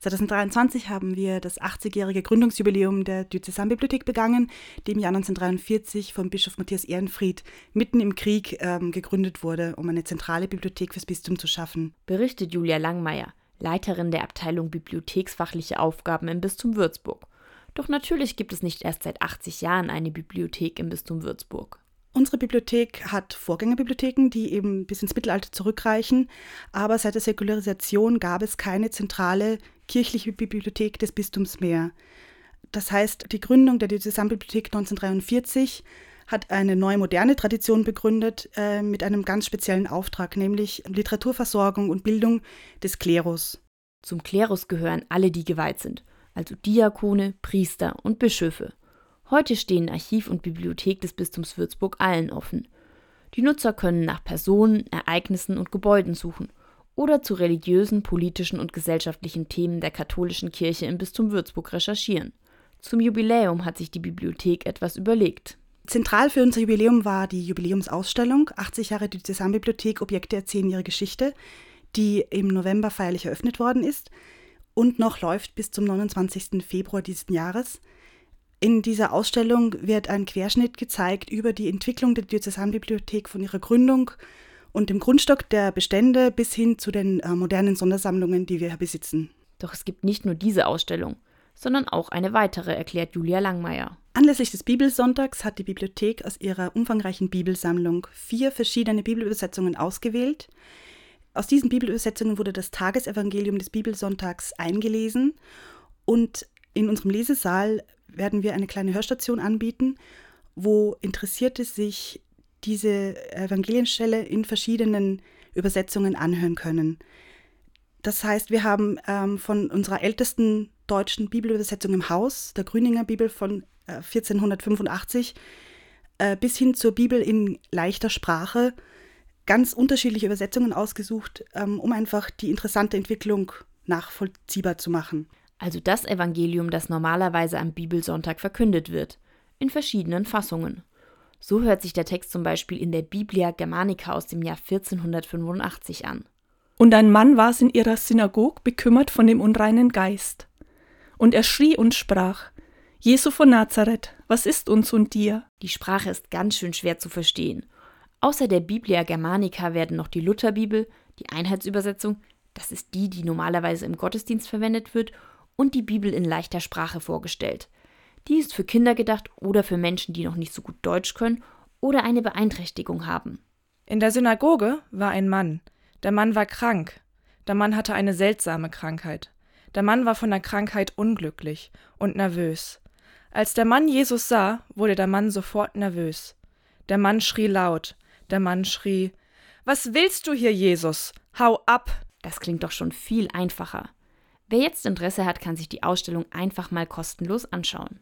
2023 haben wir das 80-jährige Gründungsjubiläum der Diözesanbibliothek begangen, die im Jahr 1943 vom Bischof Matthias Ehrenfried mitten im Krieg ähm, gegründet wurde, um eine zentrale Bibliothek fürs Bistum zu schaffen. Berichtet Julia Langmeier, Leiterin der Abteilung Bibliotheksfachliche Aufgaben im Bistum Würzburg. Doch natürlich gibt es nicht erst seit 80 Jahren eine Bibliothek im Bistum Würzburg. Unsere Bibliothek hat Vorgängerbibliotheken, die eben bis ins Mittelalter zurückreichen, aber seit der Säkularisation gab es keine zentrale kirchliche Bibliothek des Bistums mehr. Das heißt, die Gründung der Diözesanbibliothek 1943 hat eine neue moderne Tradition begründet äh, mit einem ganz speziellen Auftrag, nämlich Literaturversorgung und Bildung des Klerus. Zum Klerus gehören alle, die geweiht sind, also Diakone, Priester und Bischöfe. Heute stehen Archiv und Bibliothek des Bistums Würzburg allen offen. Die Nutzer können nach Personen, Ereignissen und Gebäuden suchen oder zu religiösen, politischen und gesellschaftlichen Themen der katholischen Kirche im Bistum Würzburg recherchieren. Zum Jubiläum hat sich die Bibliothek etwas überlegt. Zentral für unser Jubiläum war die Jubiläumsausstellung 80 Jahre Diözesanbibliothek Objekte erzählen ihre Geschichte, die im November feierlich eröffnet worden ist und noch läuft bis zum 29. Februar dieses Jahres. In dieser Ausstellung wird ein Querschnitt gezeigt über die Entwicklung der Diözesanbibliothek von ihrer Gründung und dem Grundstock der Bestände bis hin zu den äh, modernen Sondersammlungen, die wir besitzen. Doch es gibt nicht nur diese Ausstellung, sondern auch eine weitere, erklärt Julia Langmeier. Anlässlich des Bibelsonntags hat die Bibliothek aus ihrer umfangreichen Bibelsammlung vier verschiedene Bibelübersetzungen ausgewählt. Aus diesen Bibelübersetzungen wurde das Tagesevangelium des Bibelsonntags eingelesen und in unserem Lesesaal werden wir eine kleine Hörstation anbieten, wo Interessierte sich diese Evangelienstelle in verschiedenen Übersetzungen anhören können. Das heißt, wir haben ähm, von unserer ältesten deutschen Bibelübersetzung im Haus, der Grüninger Bibel von äh, 1485, äh, bis hin zur Bibel in leichter Sprache, ganz unterschiedliche Übersetzungen ausgesucht, ähm, um einfach die interessante Entwicklung nachvollziehbar zu machen also das Evangelium, das normalerweise am Bibelsonntag verkündet wird, in verschiedenen Fassungen. So hört sich der Text zum Beispiel in der Biblia Germanica aus dem Jahr 1485 an. Und ein Mann war in ihrer Synagog bekümmert von dem unreinen Geist. Und er schrie und sprach, Jesu von Nazareth, was ist uns und dir? Die Sprache ist ganz schön schwer zu verstehen. Außer der Biblia Germanica werden noch die Lutherbibel, die Einheitsübersetzung, das ist die, die normalerweise im Gottesdienst verwendet wird, und die Bibel in leichter Sprache vorgestellt. Die ist für Kinder gedacht oder für Menschen, die noch nicht so gut Deutsch können oder eine Beeinträchtigung haben. In der Synagoge war ein Mann. Der Mann war krank. Der Mann hatte eine seltsame Krankheit. Der Mann war von der Krankheit unglücklich und nervös. Als der Mann Jesus sah, wurde der Mann sofort nervös. Der Mann schrie laut. Der Mann schrie: Was willst du hier, Jesus? Hau ab! Das klingt doch schon viel einfacher. Wer jetzt Interesse hat, kann sich die Ausstellung einfach mal kostenlos anschauen.